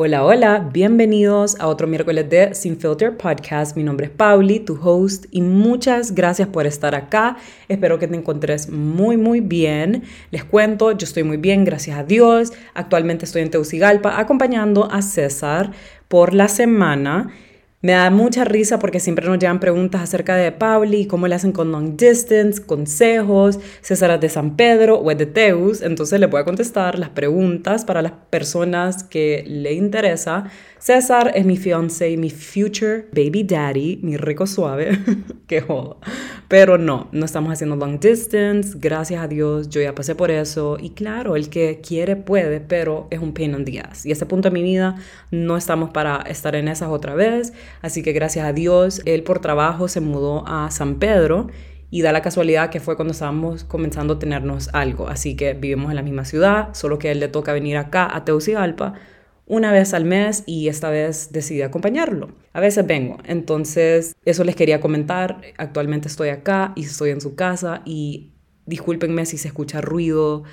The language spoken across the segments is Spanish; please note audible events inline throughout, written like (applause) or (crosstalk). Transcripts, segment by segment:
Hola, hola, bienvenidos a otro miércoles de Sin Filter Podcast. Mi nombre es Pauli, tu host, y muchas gracias por estar acá. Espero que te encontres muy, muy bien. Les cuento, yo estoy muy bien, gracias a Dios. Actualmente estoy en Teucigalpa acompañando a César por la semana. Me da mucha risa porque siempre nos llegan preguntas acerca de Pauli, cómo le hacen con long distance, consejos, César es de San Pedro o es de Teus, entonces le voy contestar las preguntas para las personas que le interesa. César es mi fiance y mi future baby daddy, mi rico suave, (laughs) que joda. Pero no, no estamos haciendo long distance, gracias a Dios, yo ya pasé por eso y claro, el que quiere puede, pero es un pain in the ass. Y a ese punto de mi vida no estamos para estar en esas otra vez. Así que gracias a Dios, él por trabajo se mudó a San Pedro y da la casualidad que fue cuando estábamos comenzando a tenernos algo. Así que vivimos en la misma ciudad, solo que a él le toca venir acá a Teucigalpa una vez al mes y esta vez decidí acompañarlo. A veces vengo, entonces eso les quería comentar. Actualmente estoy acá y estoy en su casa y discúlpenme si se escucha ruido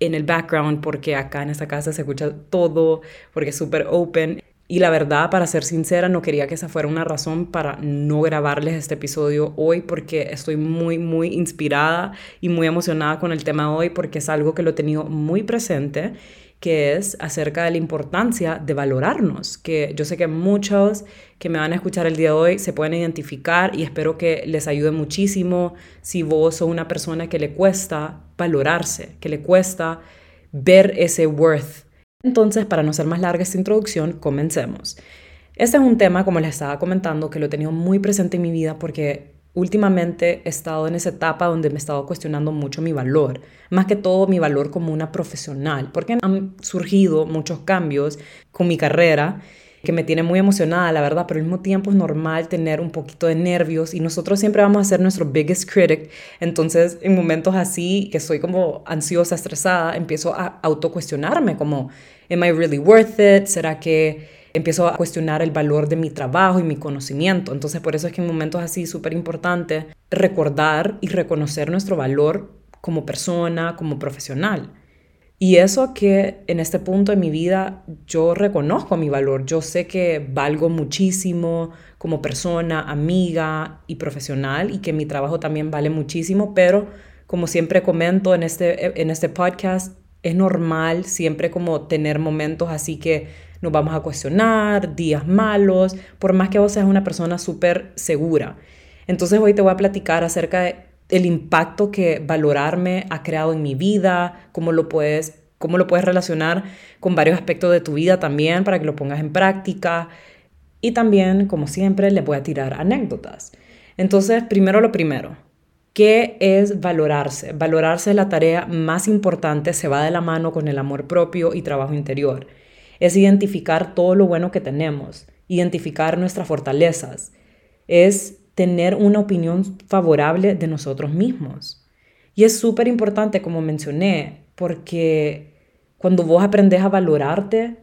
en el background porque acá en esta casa se escucha todo, porque es súper open. Y la verdad, para ser sincera, no quería que esa fuera una razón para no grabarles este episodio hoy porque estoy muy, muy inspirada y muy emocionada con el tema hoy porque es algo que lo he tenido muy presente que es acerca de la importancia de valorarnos, que yo sé que muchos que me van a escuchar el día de hoy se pueden identificar y espero que les ayude muchísimo si vos sos una persona que le cuesta valorarse, que le cuesta ver ese worth entonces, para no ser más larga esta introducción, comencemos. Este es un tema, como les estaba comentando, que lo he tenido muy presente en mi vida porque últimamente he estado en esa etapa donde me he estado cuestionando mucho mi valor, más que todo mi valor como una profesional, porque han surgido muchos cambios con mi carrera que me tiene muy emocionada, la verdad, pero al mismo tiempo es normal tener un poquito de nervios y nosotros siempre vamos a ser nuestro biggest critic. Entonces, en momentos así, que soy como ansiosa, estresada, empiezo a autocuestionarme como, ¿am I really worth it? ¿Será que empiezo a cuestionar el valor de mi trabajo y mi conocimiento? Entonces, por eso es que en momentos así, súper importante recordar y reconocer nuestro valor como persona, como profesional. Y eso que en este punto de mi vida yo reconozco mi valor, yo sé que valgo muchísimo como persona, amiga y profesional y que mi trabajo también vale muchísimo, pero como siempre comento en este, en este podcast, es normal siempre como tener momentos así que nos vamos a cuestionar, días malos, por más que vos seas una persona súper segura. Entonces hoy te voy a platicar acerca de el impacto que valorarme ha creado en mi vida, cómo lo puedes cómo lo puedes relacionar con varios aspectos de tu vida también para que lo pongas en práctica. Y también, como siempre, les voy a tirar anécdotas. Entonces, primero lo primero, ¿qué es valorarse? Valorarse es la tarea más importante, se va de la mano con el amor propio y trabajo interior. Es identificar todo lo bueno que tenemos, identificar nuestras fortalezas, es tener una opinión favorable de nosotros mismos. Y es súper importante, como mencioné, porque cuando vos aprendes a valorarte,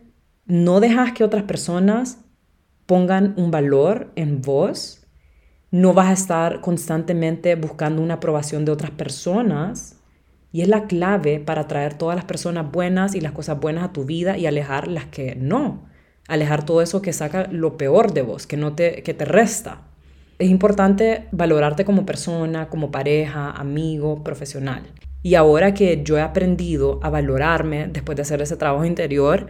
no dejas que otras personas pongan un valor en vos, no vas a estar constantemente buscando una aprobación de otras personas. Y es la clave para atraer todas las personas buenas y las cosas buenas a tu vida y alejar las que no. Alejar todo eso que saca lo peor de vos, que, no te, que te resta. Es importante valorarte como persona, como pareja, amigo, profesional. Y ahora que yo he aprendido a valorarme después de hacer ese trabajo interior,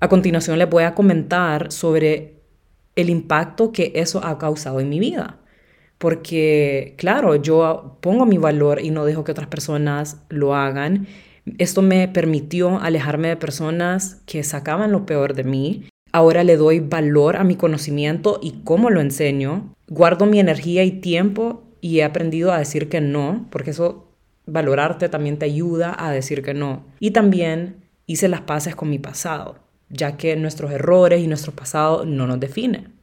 a continuación les voy a comentar sobre el impacto que eso ha causado en mi vida. Porque, claro, yo pongo mi valor y no dejo que otras personas lo hagan. Esto me permitió alejarme de personas que sacaban lo peor de mí. Ahora le doy valor a mi conocimiento y cómo lo enseño. Guardo mi energía y tiempo y he aprendido a decir que no, porque eso valorarte también te ayuda a decir que no. Y también hice las paces con mi pasado, ya que nuestros errores y nuestro pasado no nos definen.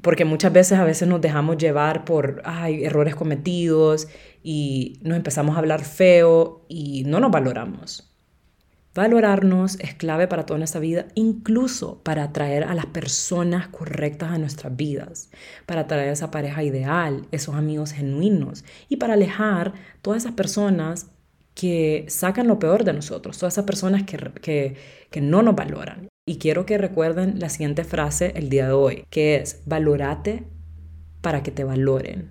Porque muchas veces a veces nos dejamos llevar por ay, errores cometidos y nos empezamos a hablar feo y no nos valoramos. Valorarnos es clave para toda nuestra vida, incluso para atraer a las personas correctas a nuestras vidas, para atraer a esa pareja ideal, esos amigos genuinos y para alejar todas esas personas que sacan lo peor de nosotros, todas esas personas que, que, que no nos valoran. Y quiero que recuerden la siguiente frase el día de hoy, que es, valorate para que te valoren.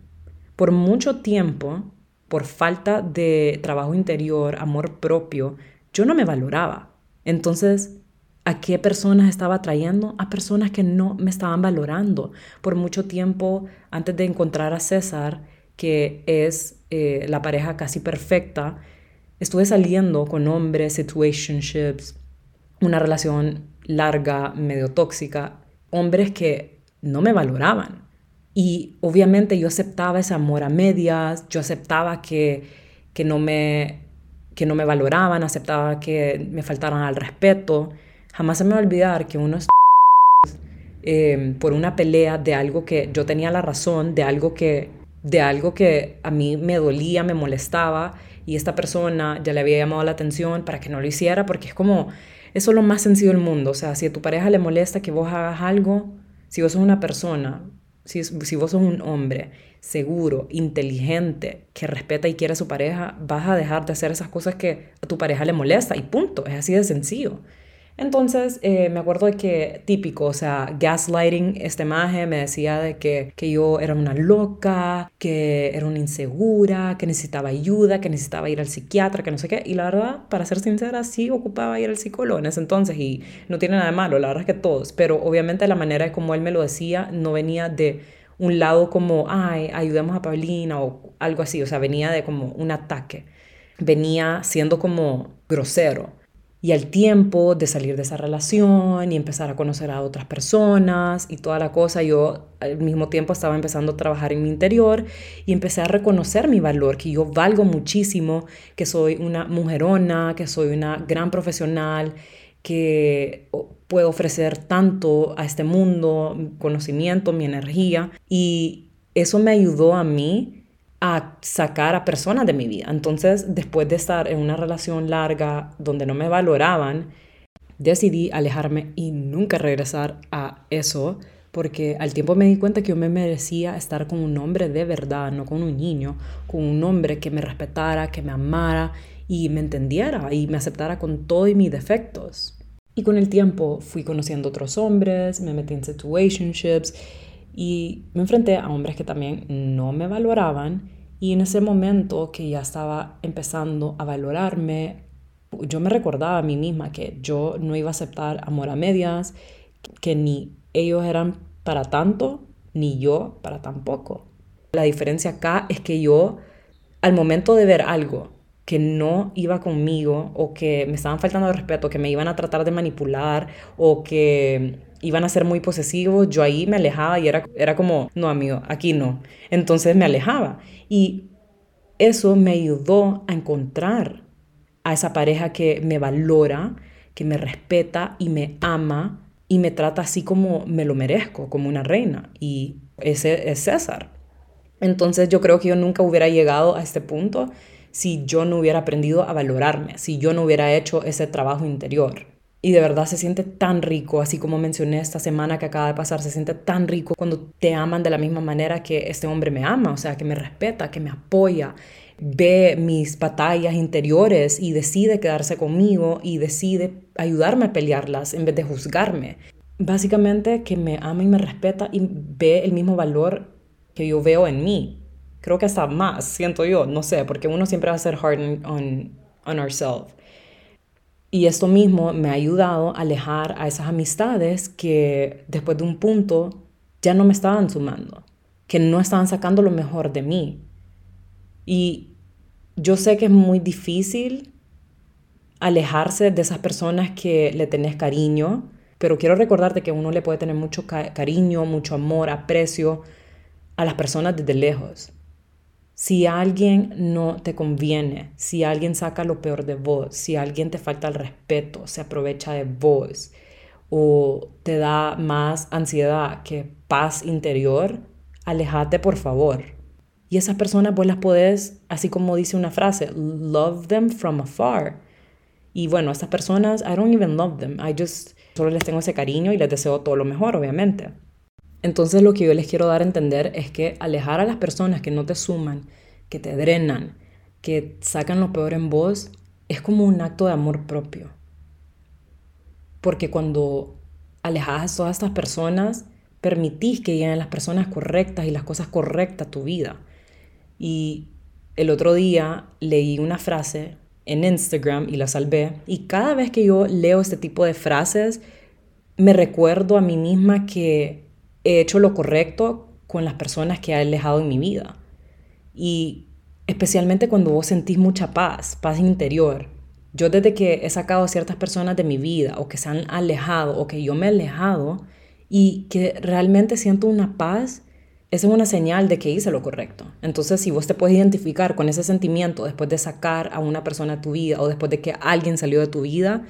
Por mucho tiempo, por falta de trabajo interior, amor propio, yo no me valoraba. Entonces, ¿a qué personas estaba atrayendo? A personas que no me estaban valorando. Por mucho tiempo, antes de encontrar a César, que es eh, la pareja casi perfecta, estuve saliendo con hombres, situationships, una relación larga, medio tóxica, hombres que no me valoraban. Y obviamente yo aceptaba ese amor a medias, yo aceptaba que, que, no, me, que no me valoraban, aceptaba que me faltaran al respeto. Jamás se me va a olvidar que unos (laughs) eh, por una pelea de algo que yo tenía la razón, de algo que, de algo que a mí me dolía, me molestaba, y esta persona ya le había llamado la atención para que no lo hiciera, porque es como, eso es lo más sencillo del mundo. O sea, si a tu pareja le molesta que vos hagas algo, si vos sos una persona, si, si vos sos un hombre seguro, inteligente, que respeta y quiere a su pareja, vas a dejar de hacer esas cosas que a tu pareja le molesta y punto. Es así de sencillo. Entonces, eh, me acuerdo de que típico, o sea, gaslighting, este maje me decía de que, que yo era una loca, que era una insegura, que necesitaba ayuda, que necesitaba ir al psiquiatra, que no sé qué. Y la verdad, para ser sincera, sí ocupaba ir al psicólogo en ese entonces y no tiene nada de malo, la verdad es que todos. Pero obviamente la manera de como él me lo decía no venía de un lado como, ay, ayudemos a Paulina o algo así, o sea, venía de como un ataque. Venía siendo como grosero y al tiempo de salir de esa relación y empezar a conocer a otras personas y toda la cosa, yo al mismo tiempo estaba empezando a trabajar en mi interior y empecé a reconocer mi valor, que yo valgo muchísimo, que soy una mujerona, que soy una gran profesional, que puedo ofrecer tanto a este mundo, conocimiento, mi energía. Y eso me ayudó a mí a sacar a personas de mi vida. Entonces, después de estar en una relación larga donde no me valoraban, decidí alejarme y nunca regresar a eso, porque al tiempo me di cuenta que yo me merecía estar con un hombre de verdad, no con un niño, con un hombre que me respetara, que me amara y me entendiera y me aceptara con todos mis defectos. Y con el tiempo fui conociendo otros hombres, me metí en situationships y me enfrenté a hombres que también no me valoraban y en ese momento que ya estaba empezando a valorarme, yo me recordaba a mí misma que yo no iba a aceptar amor a medias, que ni ellos eran para tanto, ni yo para tampoco. La diferencia acá es que yo, al momento de ver algo que no iba conmigo o que me estaban faltando de respeto, que me iban a tratar de manipular o que iban a ser muy posesivos, yo ahí me alejaba y era, era como, no amigo, aquí no. Entonces me alejaba. Y eso me ayudó a encontrar a esa pareja que me valora, que me respeta y me ama y me trata así como me lo merezco, como una reina. Y ese es César. Entonces yo creo que yo nunca hubiera llegado a este punto si yo no hubiera aprendido a valorarme, si yo no hubiera hecho ese trabajo interior. Y de verdad se siente tan rico, así como mencioné esta semana que acaba de pasar, se siente tan rico cuando te aman de la misma manera que este hombre me ama, o sea, que me respeta, que me apoya, ve mis batallas interiores y decide quedarse conmigo y decide ayudarme a pelearlas en vez de juzgarme. Básicamente que me ama y me respeta y ve el mismo valor que yo veo en mí. Creo que hasta más, siento yo, no sé, porque uno siempre va a ser hard on, on ourselves. Y esto mismo me ha ayudado a alejar a esas amistades que después de un punto ya no me estaban sumando, que no estaban sacando lo mejor de mí. Y yo sé que es muy difícil alejarse de esas personas que le tenés cariño, pero quiero recordarte que uno le puede tener mucho cariño, mucho amor, aprecio a las personas desde lejos. Si alguien no te conviene, si alguien saca lo peor de vos, si alguien te falta el respeto, se aprovecha de vos o te da más ansiedad que paz interior, alejate por favor. Y esas personas vos las podés, así como dice una frase, love them from afar. Y bueno, esas personas, I don't even love them. I just solo les tengo ese cariño y les deseo todo lo mejor, obviamente. Entonces lo que yo les quiero dar a entender es que alejar a las personas que no te suman, que te drenan, que sacan lo peor en vos, es como un acto de amor propio. porque cuando alejas a todas estas personas, permitís que lleguen las personas correctas y las cosas correctas a tu vida. Y el otro día leí una frase en Instagram y la salvé. Y cada vez que yo leo este tipo de frases, me recuerdo a mí misma que he hecho lo correcto con las personas que he alejado en mi vida. Y especialmente cuando vos sentís mucha paz, paz interior. Yo desde que he sacado a ciertas personas de mi vida o que se han alejado o que yo me he alejado y que realmente siento una paz, esa es una señal de que hice lo correcto. Entonces, si vos te puedes identificar con ese sentimiento después de sacar a una persona de tu vida o después de que alguien salió de tu vida,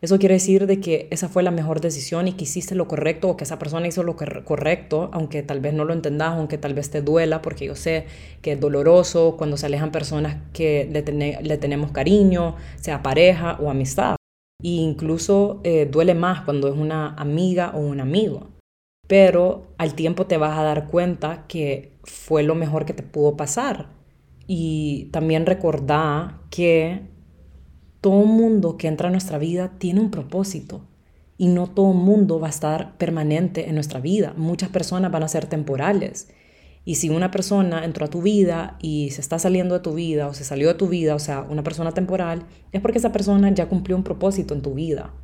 eso quiere decir de que esa fue la mejor decisión y que hiciste lo correcto o que esa persona hizo lo correcto, aunque tal vez no lo entendas, aunque tal vez te duela, porque yo sé que es doloroso cuando se alejan personas que le, tenemos cariño, sea pareja o amistad. E incluso eh, duele más cuando es una amiga o un amigo. Pero al tiempo te vas a dar cuenta que fue lo mejor que te pudo pasar. Y también recordá que todo mundo que entra a nuestra vida tiene un propósito y no todo mundo va a estar permanente en nuestra vida. Muchas personas van a ser temporales. Y si una persona entró a tu vida y se está saliendo de tu vida o se salió de tu vida, o sea, una persona temporal, es porque esa persona ya cumplió un propósito en tu vida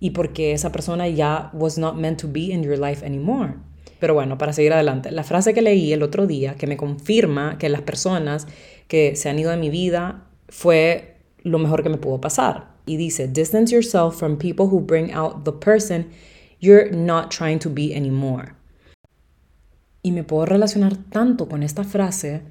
y porque esa persona ya was not meant to be in your life anymore. Pero bueno, para seguir adelante, la frase que leí el otro día que me confirma que las personas que se han ido de mi vida fue lo mejor que me pudo pasar. Y dice, distance yourself from people who bring out the person you're not trying to be anymore. Y me puedo relacionar tanto con esta frase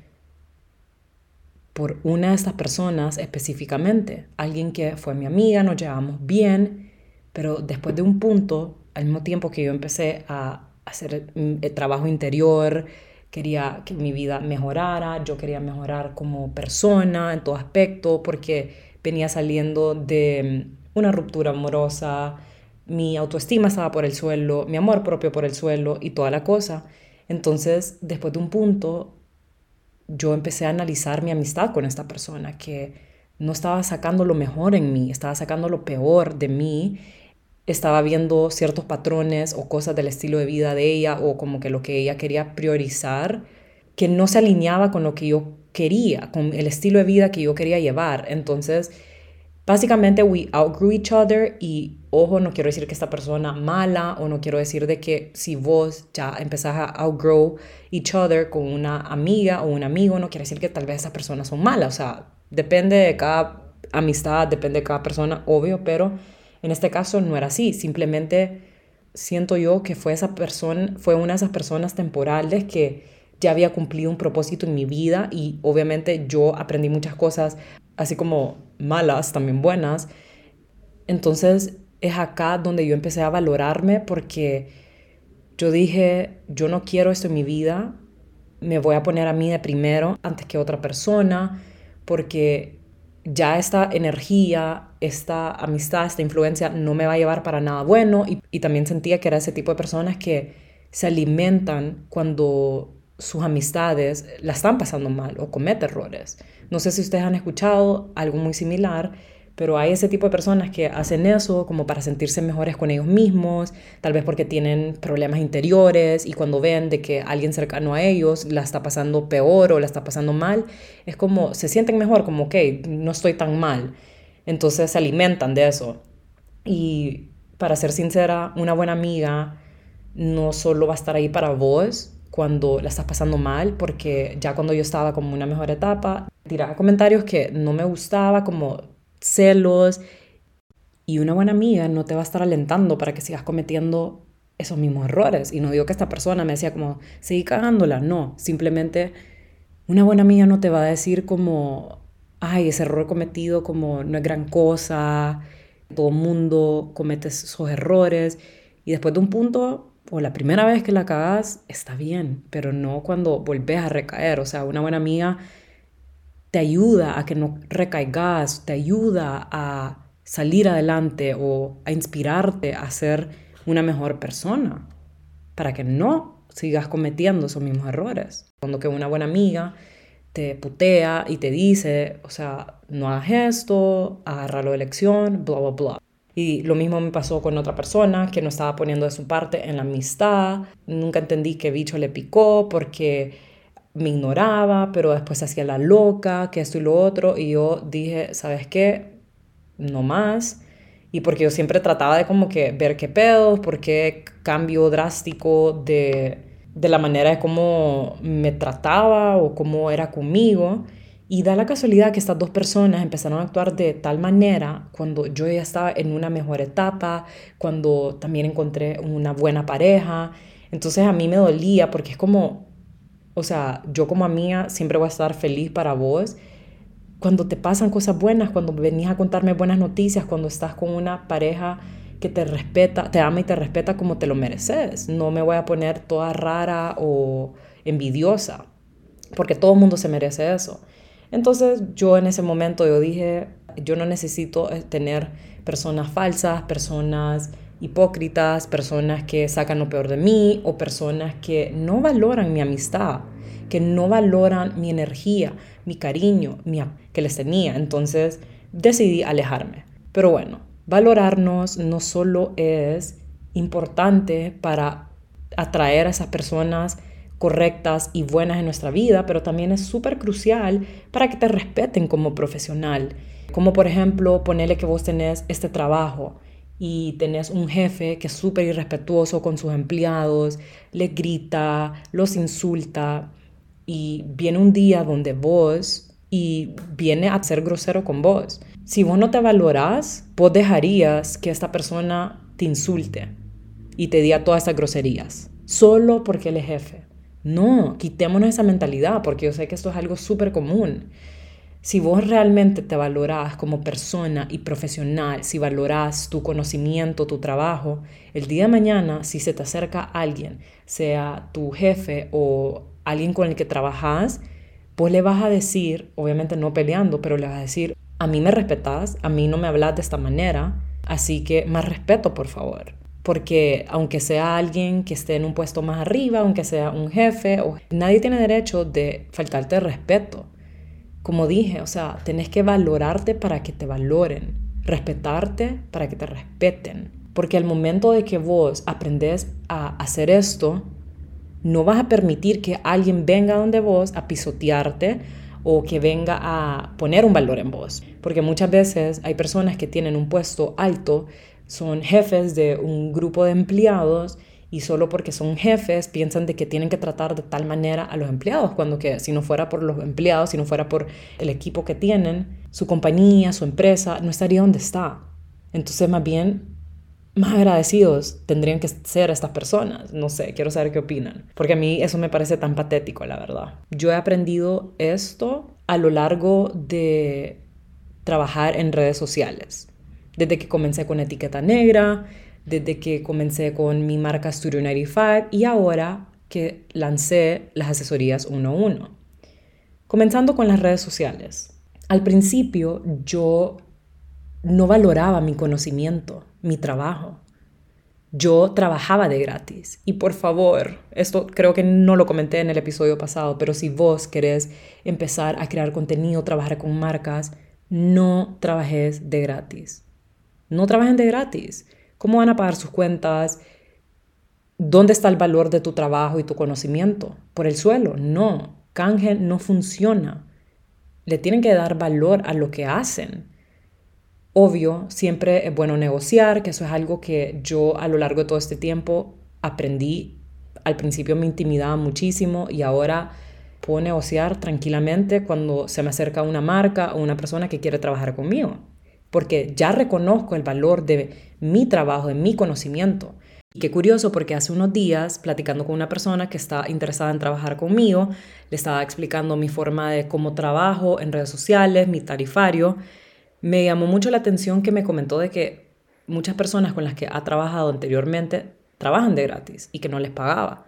por una de estas personas específicamente, alguien que fue mi amiga, nos llevamos bien, pero después de un punto, al mismo tiempo que yo empecé a hacer el mm, trabajo interior, quería que mi vida mejorara, yo quería mejorar como persona en todo aspecto, porque venía saliendo de mm, una ruptura amorosa, mi autoestima estaba por el suelo, mi amor propio por el suelo y toda la cosa. Entonces, después de un punto, yo empecé a analizar mi amistad con esta persona, que no estaba sacando lo mejor en mí, estaba sacando lo peor de mí estaba viendo ciertos patrones o cosas del estilo de vida de ella o como que lo que ella quería priorizar que no se alineaba con lo que yo quería, con el estilo de vida que yo quería llevar. Entonces, básicamente we outgrew each other y ojo, no quiero decir que esta persona mala o no quiero decir de que si vos ya empezás a outgrow each other con una amiga o un amigo, no quiere decir que tal vez esas personas son malas, o sea, depende de cada amistad, depende de cada persona, obvio, pero en este caso no era así, simplemente siento yo que fue esa persona, fue una de esas personas temporales que ya había cumplido un propósito en mi vida y obviamente yo aprendí muchas cosas, así como malas, también buenas. Entonces es acá donde yo empecé a valorarme porque yo dije, yo no quiero esto en mi vida, me voy a poner a mí de primero antes que otra persona, porque ya esta energía, esta amistad, esta influencia no me va a llevar para nada bueno y, también sentía que era ese tipo de personas que se alimentan cuando sus amistades la están pasando mal o cometen errores. No sé si ustedes han escuchado algo muy similar, pero hay ese tipo de personas que hacen eso como para sentirse mejores con ellos mismos, tal vez porque tienen problemas interiores y cuando ven de que alguien cercano a ellos la está pasando peor o la está pasando mal, es como se sienten mejor, como, ok, no estoy tan mal. Entonces se alimentan de eso. Y para ser sincera, una buena amiga no solo va a estar ahí para vos cuando la estás pasando mal, porque ya cuando yo estaba como una mejor etapa, tiraba comentarios que no me gustaba, como celos. Y una buena amiga no te va a estar alentando para que sigas cometiendo esos mismos errores. Y no digo que esta persona me decía como, seguí cagándola. No, simplemente una buena amiga no te va a decir como, ay, ese error cometido como no es gran cosa, todo mundo comete esos errores. Y después de un punto, o la primera vez que la cagas, está bien, pero no cuando volvés a recaer. O sea, una buena amiga te ayuda a que no recaigas, te ayuda a salir adelante o a inspirarte a ser una mejor persona para que no sigas cometiendo esos mismos errores. Cuando que una buena amiga te putea y te dice, o sea, no hagas esto, agárralo de lección, bla, bla, bla. Y lo mismo me pasó con otra persona que no estaba poniendo de su parte en la amistad. Nunca entendí que bicho le picó porque me ignoraba, pero después hacía la loca, que esto y lo otro. Y yo dije, ¿sabes qué? No más. Y porque yo siempre trataba de como que ver qué pedos, por qué cambio drástico de, de la manera de cómo me trataba o cómo era conmigo. Y da la casualidad que estas dos personas empezaron a actuar de tal manera cuando yo ya estaba en una mejor etapa, cuando también encontré una buena pareja. Entonces a mí me dolía porque es como, o sea, yo como amiga siempre voy a estar feliz para vos. Cuando te pasan cosas buenas, cuando venís a contarme buenas noticias, cuando estás con una pareja que te respeta, te ama y te respeta como te lo mereces. No me voy a poner toda rara o envidiosa, porque todo el mundo se merece eso. Entonces yo en ese momento yo dije, yo no necesito eh, tener personas falsas, personas hipócritas, personas que sacan lo peor de mí o personas que no valoran mi amistad, que no valoran mi energía, mi cariño, que les tenía. Entonces decidí alejarme. Pero bueno, valorarnos no solo es importante para atraer a esas personas correctas y buenas en nuestra vida, pero también es súper crucial para que te respeten como profesional. Como por ejemplo, ponerle que vos tenés este trabajo y tenés un jefe que es súper irrespetuoso con sus empleados, les grita, los insulta y viene un día donde vos y viene a ser grosero con vos. Si vos no te valorás, vos dejarías que esta persona te insulte y te diga todas esas groserías, solo porque él es jefe. No, quitémonos esa mentalidad porque yo sé que esto es algo súper común. Si vos realmente te valorás como persona y profesional, si valorás tu conocimiento, tu trabajo, el día de mañana, si se te acerca alguien, sea tu jefe o alguien con el que trabajas, vos le vas a decir, obviamente no peleando, pero le vas a decir, a mí me respetás, a mí no me hablas de esta manera, así que más respeto, por favor porque aunque sea alguien que esté en un puesto más arriba, aunque sea un jefe, nadie tiene derecho de faltarte respeto. Como dije, o sea, tenés que valorarte para que te valoren, respetarte para que te respeten. Porque al momento de que vos aprendes a hacer esto, no vas a permitir que alguien venga donde vos a pisotearte o que venga a poner un valor en vos. Porque muchas veces hay personas que tienen un puesto alto son jefes de un grupo de empleados y solo porque son jefes piensan de que tienen que tratar de tal manera a los empleados, cuando que si no fuera por los empleados, si no fuera por el equipo que tienen, su compañía, su empresa, no estaría donde está. Entonces, más bien, más agradecidos tendrían que ser estas personas. No sé, quiero saber qué opinan, porque a mí eso me parece tan patético, la verdad. Yo he aprendido esto a lo largo de trabajar en redes sociales desde que comencé con etiqueta negra, desde que comencé con mi marca Studio 95 y ahora que lancé las asesorías uno a uno. Comenzando con las redes sociales. Al principio yo no valoraba mi conocimiento, mi trabajo. Yo trabajaba de gratis. Y por favor, esto creo que no lo comenté en el episodio pasado, pero si vos querés empezar a crear contenido, trabajar con marcas, no trabajes de gratis. No trabajen de gratis. ¿Cómo van a pagar sus cuentas? ¿Dónde está el valor de tu trabajo y tu conocimiento? ¿Por el suelo? No. Canje no funciona. Le tienen que dar valor a lo que hacen. Obvio, siempre es bueno negociar, que eso es algo que yo a lo largo de todo este tiempo aprendí. Al principio me intimidaba muchísimo y ahora puedo negociar tranquilamente cuando se me acerca una marca o una persona que quiere trabajar conmigo porque ya reconozco el valor de mi trabajo, de mi conocimiento. Y qué curioso porque hace unos días, platicando con una persona que está interesada en trabajar conmigo, le estaba explicando mi forma de cómo trabajo en redes sociales, mi tarifario, me llamó mucho la atención que me comentó de que muchas personas con las que ha trabajado anteriormente trabajan de gratis y que no les pagaba.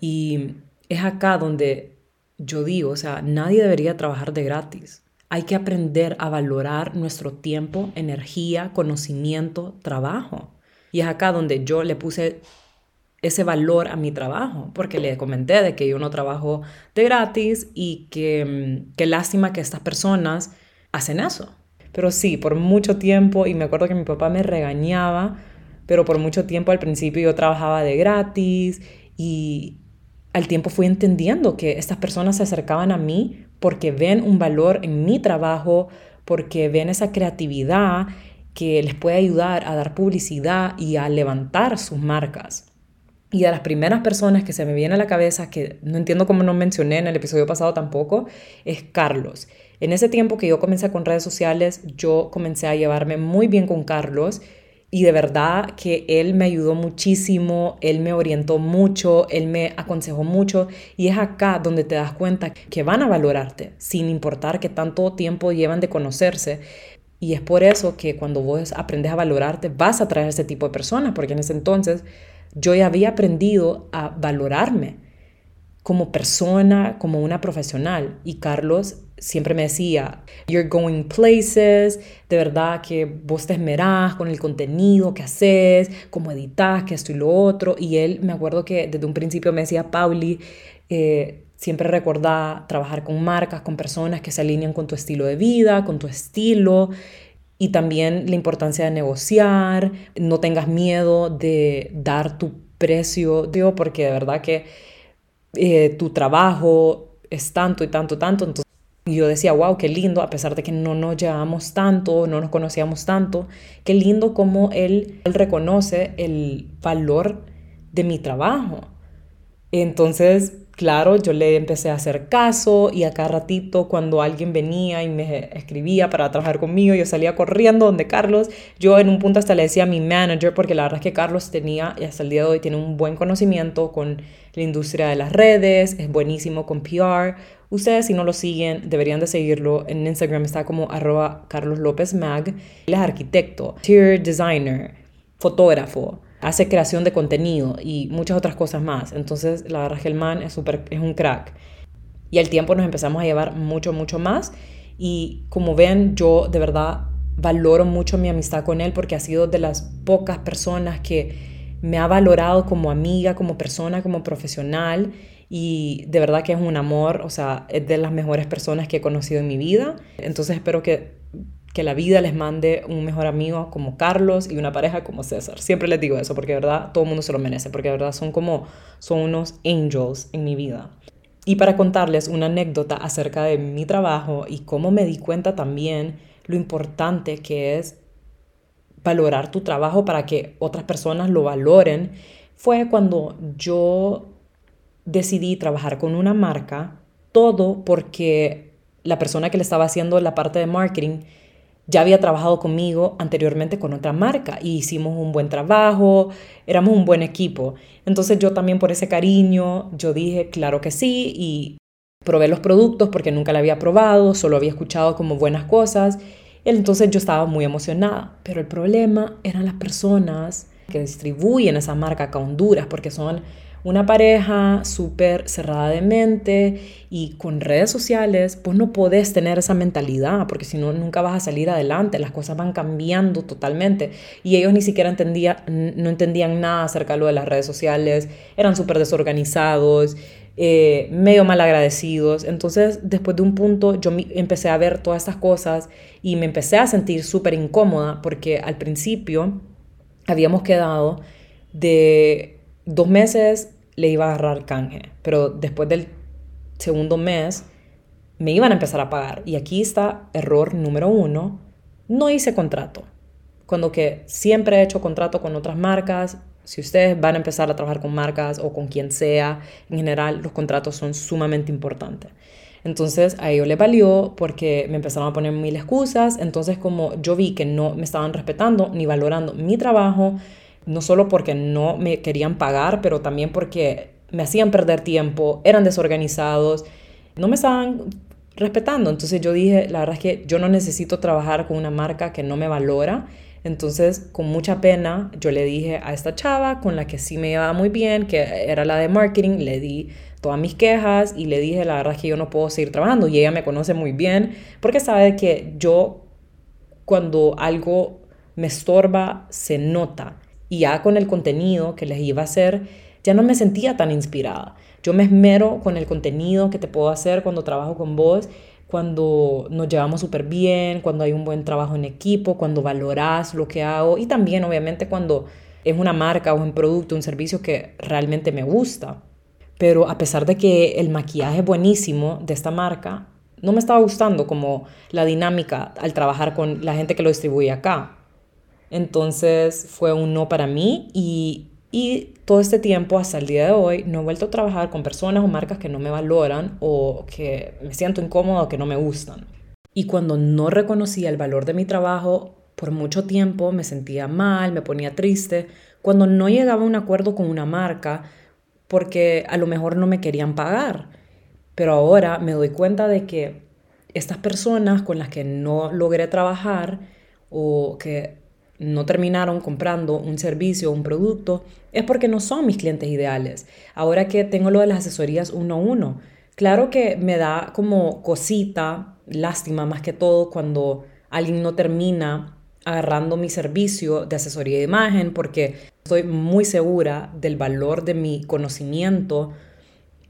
Y es acá donde yo digo, o sea, nadie debería trabajar de gratis. Hay que aprender a valorar nuestro tiempo, energía, conocimiento, trabajo. Y es acá donde yo le puse ese valor a mi trabajo, porque le comenté de que yo no trabajo de gratis y que mm, qué lástima que estas personas hacen eso. Pero sí, por mucho tiempo, y me acuerdo que mi papá me regañaba, pero por mucho tiempo al principio yo trabajaba de gratis y al tiempo fui entendiendo que estas personas se acercaban a mí porque ven un valor en mi trabajo, porque ven esa creatividad que les puede ayudar a dar publicidad y a levantar sus marcas. Y a las primeras personas que se me viene a la cabeza, que no entiendo cómo no mencioné en el episodio pasado tampoco, es Carlos. En ese tiempo que yo comencé con redes sociales, yo comencé a llevarme muy bien con Carlos y de verdad que él me ayudó muchísimo, él me orientó mucho, él me aconsejó mucho y es acá donde te das cuenta que van a valorarte sin importar que tanto tiempo llevan de conocerse. Y es por eso que cuando vos aprendes a valorarte vas a traer ese tipo de personas, porque en ese entonces yo ya había aprendido a valorarme como persona, como una profesional. Y Carlos siempre me decía, you're going places, de verdad que vos te esmerás con el contenido que haces, cómo editas, que esto y lo otro. Y él, me acuerdo que desde un principio me decía, Pauli, eh, siempre recordá trabajar con marcas, con personas que se alinean con tu estilo de vida, con tu estilo y también la importancia de negociar, no tengas miedo de dar tu precio, digo, porque de verdad que eh, tu trabajo es tanto y tanto, tanto. Entonces yo decía, wow, qué lindo, a pesar de que no nos llevamos tanto, no nos conocíamos tanto, qué lindo como él, él reconoce el valor de mi trabajo. Entonces, claro, yo le empecé a hacer caso y a cada ratito cuando alguien venía y me escribía para trabajar conmigo, yo salía corriendo donde Carlos. Yo en un punto hasta le decía a mi manager, porque la verdad es que Carlos tenía, y hasta el día de hoy tiene un buen conocimiento con la industria de las redes, es buenísimo con PR. Ustedes si no lo siguen, deberían de seguirlo. En Instagram está como arroba Carlos López Mag. Él es arquitecto, interior designer, fotógrafo hace creación de contenido y muchas otras cosas más. Entonces, la verdad es que el man es, super, es un crack. Y al tiempo nos empezamos a llevar mucho, mucho más. Y como ven, yo de verdad valoro mucho mi amistad con él porque ha sido de las pocas personas que me ha valorado como amiga, como persona, como profesional. Y de verdad que es un amor, o sea, es de las mejores personas que he conocido en mi vida. Entonces espero que que la vida les mande un mejor amigo como Carlos y una pareja como César. Siempre les digo eso porque de verdad todo el mundo se lo merece, porque de verdad son como, son unos angels en mi vida. Y para contarles una anécdota acerca de mi trabajo y cómo me di cuenta también lo importante que es valorar tu trabajo para que otras personas lo valoren, fue cuando yo decidí trabajar con una marca, todo porque la persona que le estaba haciendo la parte de marketing ya había trabajado conmigo anteriormente con otra marca y hicimos un buen trabajo, éramos un buen equipo. Entonces yo también por ese cariño, yo dije, claro que sí, y probé los productos porque nunca la había probado, solo había escuchado como buenas cosas. Entonces yo estaba muy emocionada, pero el problema eran las personas que distribuyen esa marca acá a Honduras, porque son una pareja súper cerrada de mente y con redes sociales, pues no podés tener esa mentalidad, porque si no, nunca vas a salir adelante, las cosas van cambiando totalmente. Y ellos ni siquiera entendían, no entendían nada acerca de lo de las redes sociales, eran súper desorganizados. Eh, medio mal agradecidos. Entonces, después de un punto, yo empecé a ver todas estas cosas y me empecé a sentir súper incómoda porque al principio habíamos quedado de dos meses le iba a agarrar canje, pero después del segundo mes me iban a empezar a pagar. Y aquí está error número uno, no hice contrato. Cuando que siempre he hecho contrato con otras marcas, si ustedes van a empezar a trabajar con marcas o con quien sea, en general los contratos son sumamente importantes. Entonces a ellos les valió porque me empezaron a poner mil excusas. Entonces como yo vi que no me estaban respetando ni valorando mi trabajo, no solo porque no me querían pagar, pero también porque me hacían perder tiempo, eran desorganizados, no me estaban respetando. Entonces yo dije, la verdad es que yo no necesito trabajar con una marca que no me valora. Entonces, con mucha pena, yo le dije a esta chava con la que sí me iba muy bien, que era la de marketing, le di todas mis quejas y le dije, la verdad es que yo no puedo seguir trabajando. Y ella me conoce muy bien porque sabe que yo, cuando algo me estorba, se nota y ya con el contenido que les iba a hacer, ya no me sentía tan inspirada. Yo me esmero con el contenido que te puedo hacer cuando trabajo con vos, cuando nos llevamos súper bien, cuando hay un buen trabajo en equipo, cuando valoras lo que hago y también obviamente cuando es una marca o un producto, un servicio que realmente me gusta. Pero a pesar de que el maquillaje es buenísimo de esta marca, no me estaba gustando como la dinámica al trabajar con la gente que lo distribuye acá. Entonces fue un no para mí y, y todo este tiempo hasta el día de hoy no he vuelto a trabajar con personas o marcas que no me valoran o que me siento incómodo o que no me gustan. Y cuando no reconocía el valor de mi trabajo, por mucho tiempo me sentía mal, me ponía triste, cuando no llegaba a un acuerdo con una marca porque a lo mejor no me querían pagar. Pero ahora me doy cuenta de que estas personas con las que no logré trabajar o que no terminaron comprando un servicio o un producto es porque no son mis clientes ideales. Ahora que tengo lo de las asesorías uno a uno, claro que me da como cosita, lástima más que todo cuando alguien no termina agarrando mi servicio de asesoría de imagen porque estoy muy segura del valor de mi conocimiento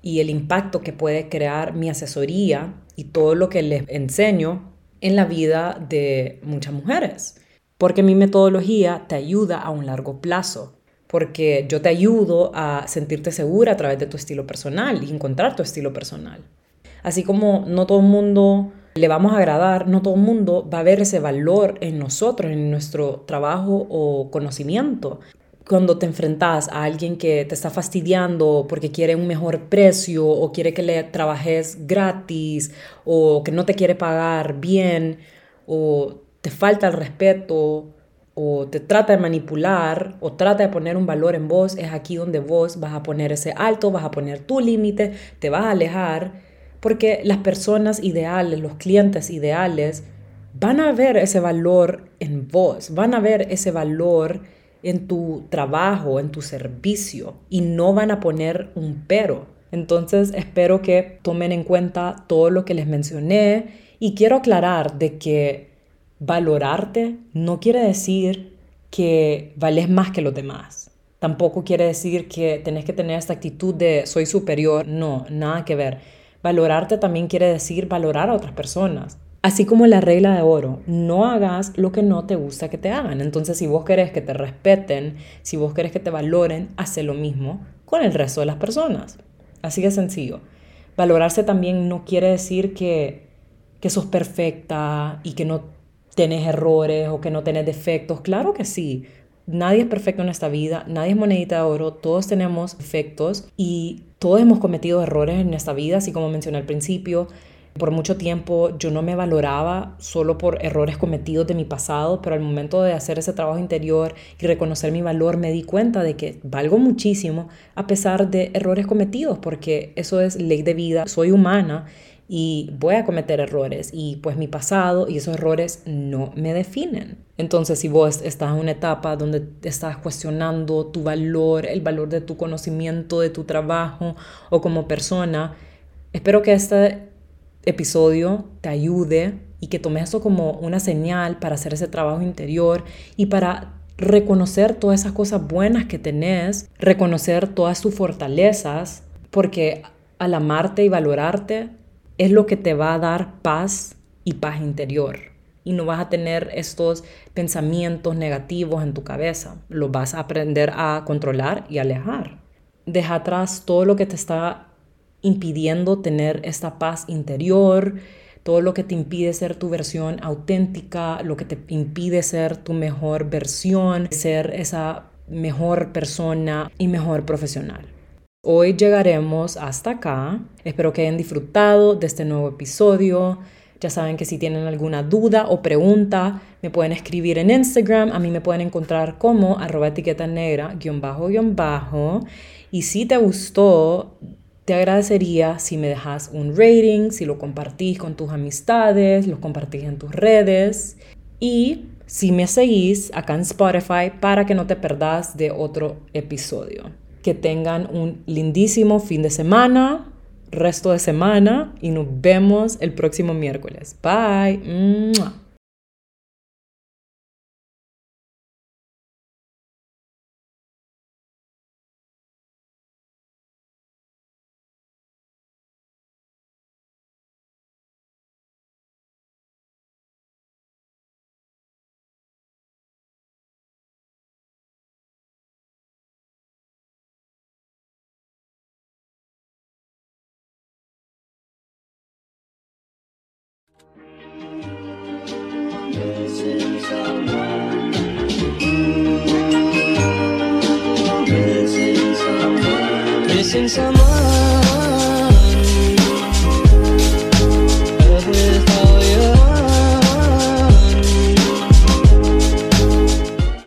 y el impacto que puede crear mi asesoría y todo lo que les enseño en la vida de muchas mujeres. Porque mi metodología te ayuda a un largo plazo. Porque yo te ayudo a sentirte segura a través de tu estilo personal y encontrar tu estilo personal. Así como no todo el mundo le vamos a agradar, no todo el mundo va a ver ese valor en nosotros, en nuestro trabajo o conocimiento cuando te enfrentas a alguien que te está fastidiando porque quiere un mejor precio o quiere que le trabajes gratis o que no te quiere pagar bien o te falta el respeto o te trata de manipular o trata de poner un valor en vos, es aquí donde vos vas a poner ese alto, vas a poner tu límite, te vas a alejar, porque las personas ideales, los clientes ideales, van a ver ese valor en vos, van a ver ese valor en tu trabajo, en tu servicio y no van a poner un pero. Entonces espero que tomen en cuenta todo lo que les mencioné y quiero aclarar de que valorarte no quiere decir que vales más que los demás. Tampoco quiere decir que tenés que tener esta actitud de soy superior. No, nada que ver. Valorarte también quiere decir valorar a otras personas. Así como la regla de oro, no hagas lo que no te gusta que te hagan. Entonces, si vos querés que te respeten, si vos querés que te valoren, hace lo mismo con el resto de las personas. Así de sencillo. Valorarse también no quiere decir que, que sos perfecta y que no tenés errores o que no tenés defectos. Claro que sí. Nadie es perfecto en esta vida, nadie es monedita de oro, todos tenemos defectos y todos hemos cometido errores en esta vida, así como mencioné al principio. Por mucho tiempo yo no me valoraba solo por errores cometidos de mi pasado, pero al momento de hacer ese trabajo interior y reconocer mi valor me di cuenta de que valgo muchísimo a pesar de errores cometidos, porque eso es ley de vida, soy humana y voy a cometer errores y pues mi pasado y esos errores no me definen. Entonces si vos estás en una etapa donde estás cuestionando tu valor, el valor de tu conocimiento, de tu trabajo o como persona, espero que este episodio te ayude y que tomes eso como una señal para hacer ese trabajo interior y para reconocer todas esas cosas buenas que tenés, reconocer todas tus fortalezas, porque al amarte y valorarte es lo que te va a dar paz y paz interior. Y no vas a tener estos pensamientos negativos en tu cabeza. Los vas a aprender a controlar y alejar. Deja atrás todo lo que te está impidiendo tener esta paz interior, todo lo que te impide ser tu versión auténtica, lo que te impide ser tu mejor versión, ser esa mejor persona y mejor profesional. Hoy llegaremos hasta acá. Espero que hayan disfrutado de este nuevo episodio. Ya saben que si tienen alguna duda o pregunta, me pueden escribir en Instagram. A mí me pueden encontrar como arroba etiqueta negra, guion bajo, guion bajo. Y si te gustó, te agradecería si me dejas un rating, si lo compartís con tus amistades, lo compartís en tus redes y si me seguís acá en Spotify para que no te perdas de otro episodio. Que tengan un lindísimo fin de semana, resto de semana y nos vemos el próximo miércoles. Bye.